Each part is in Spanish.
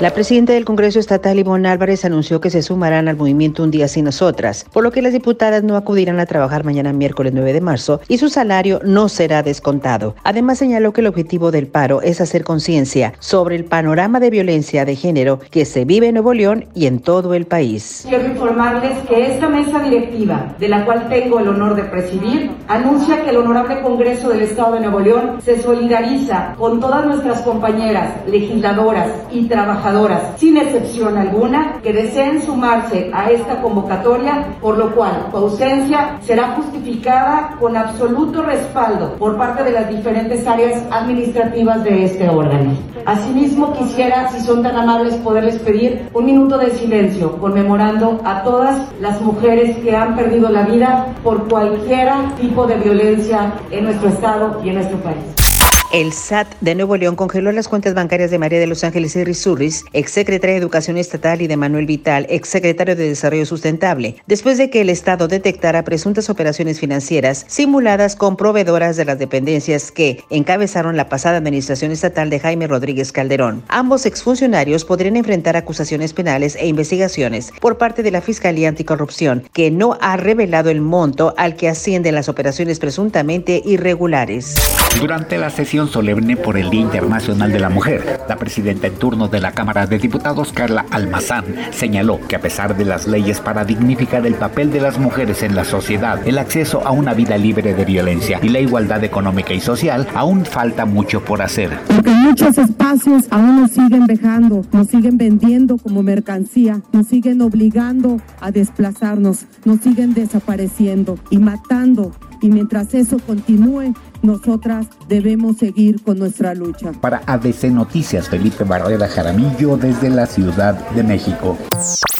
La presidenta del Congreso Estatal, Ivonne Álvarez, anunció que se sumarán al movimiento Un Día Sin Nosotras, por lo que las diputadas no acudirán a trabajar mañana miércoles 9 de marzo y su salario no será descontado. Además, señaló que el objetivo del paro es hacer conciencia sobre el panorama de violencia de género que se vive en Nuevo León y en todo el país. Quiero informarles que esta mesa directiva, de la cual tengo el honor de presidir, anuncia que el Honorable Congreso del Estado de Nuevo León se solidariza con todas nuestras compañeras legisladoras y trabajadoras sin excepción alguna, que deseen sumarse a esta convocatoria, por lo cual su ausencia será justificada con absoluto respaldo por parte de las diferentes áreas administrativas de este órgano. Asimismo, quisiera, si son tan amables, poderles pedir un minuto de silencio conmemorando a todas las mujeres que han perdido la vida por cualquier tipo de violencia en nuestro estado y en nuestro país. El SAT de Nuevo León congeló las cuentas bancarias de María de Los Ángeles y Rizurris, exsecretaria de Educación Estatal, y de Manuel Vital, exsecretario de Desarrollo Sustentable, después de que el Estado detectara presuntas operaciones financieras simuladas con proveedoras de las dependencias que encabezaron la pasada administración estatal de Jaime Rodríguez Calderón. Ambos exfuncionarios podrían enfrentar acusaciones penales e investigaciones por parte de la Fiscalía Anticorrupción, que no ha revelado el monto al que ascienden las operaciones presuntamente irregulares. Durante la sesión solemne por el Día Internacional de la Mujer. La presidenta en turno de la Cámara de Diputados, Carla Almazán, señaló que a pesar de las leyes para dignificar el papel de las mujeres en la sociedad, el acceso a una vida libre de violencia y la igualdad económica y social, aún falta mucho por hacer. Porque muchos espacios aún nos siguen dejando, nos siguen vendiendo como mercancía, nos siguen obligando a desplazarnos, nos siguen desapareciendo y matando. Y mientras eso continúe, nosotras debemos seguir con nuestra lucha. Para ABC Noticias, Felipe Barrera Jaramillo desde la Ciudad de México.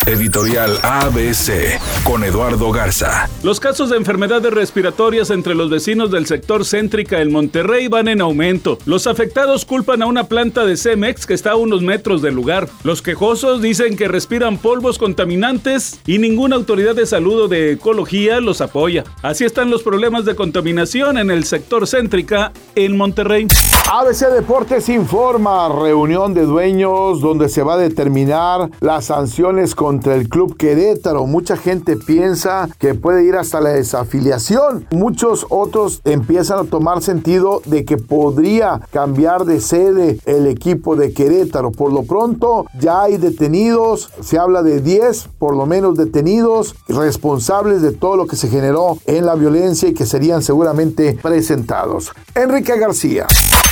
Editorial ABC con Eduardo Garza. Los casos de enfermedades respiratorias entre los vecinos del sector céntrica en Monterrey van en aumento. Los afectados culpan a una planta de Cemex que está a unos metros del lugar. Los quejosos dicen que respiran polvos contaminantes y ninguna autoridad de salud o de ecología los apoya. Así están los problemas de contaminación en el sector céntrica en Monterrey. ABC Deportes informa reunión de dueños donde se va a determinar las sanciones contra el club Querétaro. Mucha gente piensa que puede ir hasta la desafiliación. Muchos otros empiezan a tomar sentido de que podría cambiar de sede el equipo de Querétaro. Por lo pronto ya hay detenidos, se habla de 10 por lo menos detenidos responsables de todo lo que se generó en la violencia y que serían seguramente presentados. Enrique García.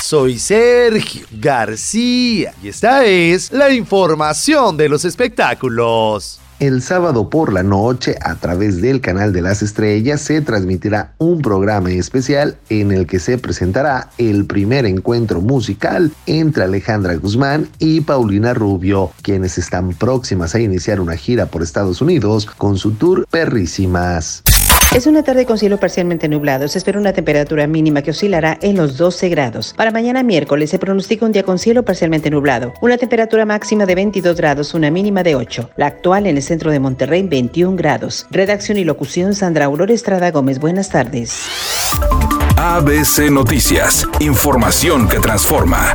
Soy Sergio García y esta es la información de los espectáculos. El sábado por la noche, a través del canal de las estrellas, se transmitirá un programa especial en el que se presentará el primer encuentro musical entre Alejandra Guzmán y Paulina Rubio, quienes están próximas a iniciar una gira por Estados Unidos con su tour Perrísimas. Es una tarde con cielo parcialmente nublado. Se espera una temperatura mínima que oscilará en los 12 grados. Para mañana miércoles se pronostica un día con cielo parcialmente nublado. Una temperatura máxima de 22 grados, una mínima de 8. La actual en el centro de Monterrey, 21 grados. Redacción y locución Sandra Aurora Estrada Gómez. Buenas tardes. ABC Noticias. Información que transforma.